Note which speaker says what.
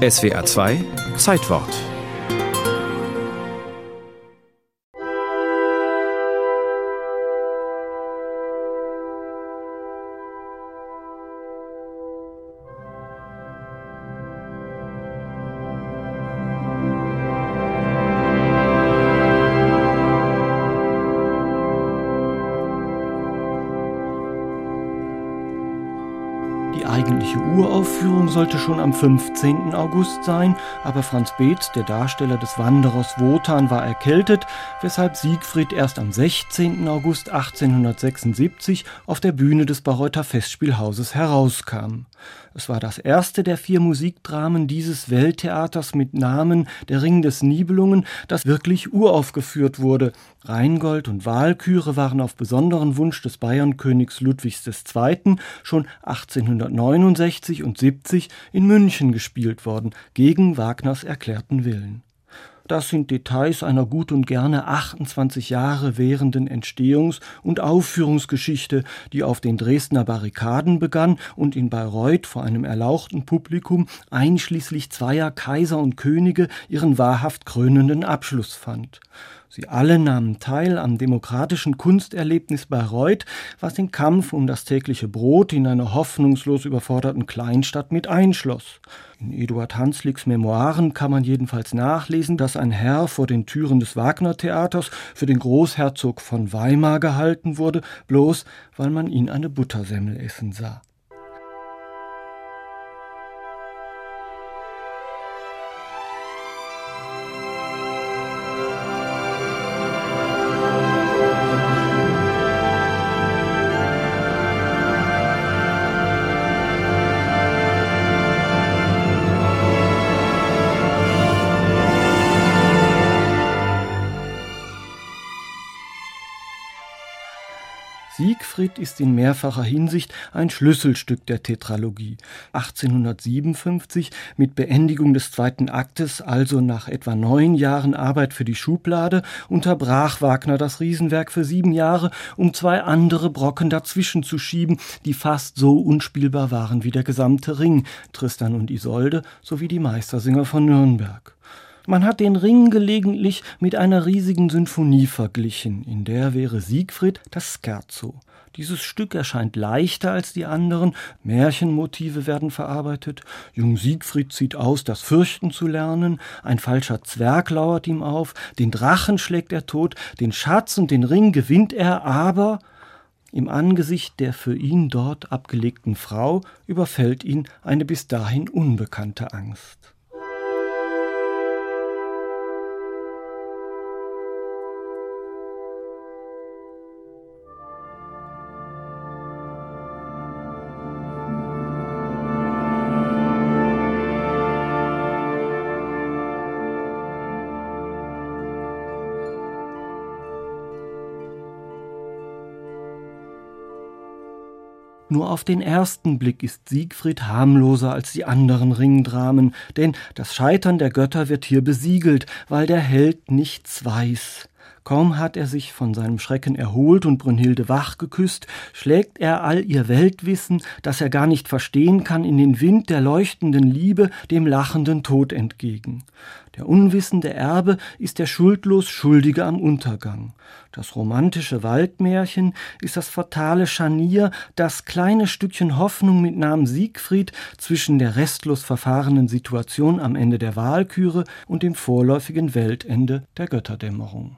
Speaker 1: SWA 2 Zeitwort
Speaker 2: eigentliche Uraufführung sollte schon am 15. August sein, aber Franz Beetz, der Darsteller des Wanderers Wotan, war erkältet, weshalb Siegfried erst am 16. August 1876 auf der Bühne des Bayreuther Festspielhauses herauskam. Es war das erste der vier Musikdramen dieses Welttheaters mit Namen Der Ring des Nibelungen, das wirklich uraufgeführt wurde. Rheingold und Walküre waren auf besonderen Wunsch des Bayernkönigs Ludwigs II. schon 1869 und 70 in München gespielt worden, gegen Wagners erklärten Willen. Das sind Details einer gut und gerne 28 Jahre währenden Entstehungs- und Aufführungsgeschichte, die auf den Dresdner Barrikaden begann und in Bayreuth vor einem erlauchten Publikum einschließlich zweier Kaiser und Könige ihren wahrhaft krönenden Abschluss fand. Sie alle nahmen teil am demokratischen Kunsterlebnis Bayreuth, was den Kampf um das tägliche Brot in einer hoffnungslos überforderten Kleinstadt mit einschloss. In Eduard Hanslicks Memoiren kann man jedenfalls nachlesen, dass ein Herr vor den Türen des Wagner-Theaters für den Großherzog von Weimar gehalten wurde, bloß weil man ihn eine Buttersemmel essen sah. Siegfried ist in mehrfacher Hinsicht ein Schlüsselstück der Tetralogie. 1857, mit Beendigung des zweiten Aktes, also nach etwa neun Jahren Arbeit für die Schublade, unterbrach Wagner das Riesenwerk für sieben Jahre, um zwei andere Brocken dazwischen zu schieben, die fast so unspielbar waren wie der gesamte Ring, Tristan und Isolde sowie die Meistersinger von Nürnberg. Man hat den Ring gelegentlich mit einer riesigen Symphonie verglichen, in der wäre Siegfried das Scherzo. Dieses Stück erscheint leichter als die anderen, Märchenmotive werden verarbeitet, Jung Siegfried zieht aus, das Fürchten zu lernen, ein falscher Zwerg lauert ihm auf, den Drachen schlägt er tot, den Schatz und den Ring gewinnt er, aber im Angesicht der für ihn dort abgelegten Frau überfällt ihn eine bis dahin unbekannte Angst. Nur auf den ersten Blick ist Siegfried harmloser als die anderen Ringdramen, denn das Scheitern der Götter wird hier besiegelt, weil der Held nichts weiß. Kaum hat er sich von seinem Schrecken erholt und Brünnhilde wach geküsst, schlägt er all ihr Weltwissen, das er gar nicht verstehen kann, in den Wind der leuchtenden Liebe dem lachenden Tod entgegen. Der unwissende Erbe ist der schuldlos Schuldige am Untergang. Das romantische Waldmärchen ist das fatale Scharnier, das kleine Stückchen Hoffnung mit Namen Siegfried zwischen der restlos verfahrenen Situation am Ende der Wahlküre und dem vorläufigen Weltende der Götterdämmerung.